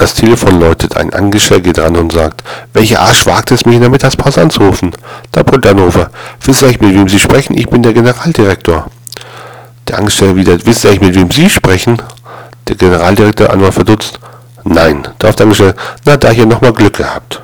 Das Telefon läutet, ein Angestellter geht ran und sagt, welcher Arsch wagt es, mich in der Mittagspause anzurufen? Da brüllt Hannover, wissen wisst ihr eigentlich, mit wem Sie sprechen? Ich bin der Generaldirektor. Der Angestellte wieder, wisst ihr eigentlich, mit wem Sie sprechen? Der Generaldirektor Anwar verdutzt, nein. Darauf der Angestellte, na, da hier nochmal Glück gehabt.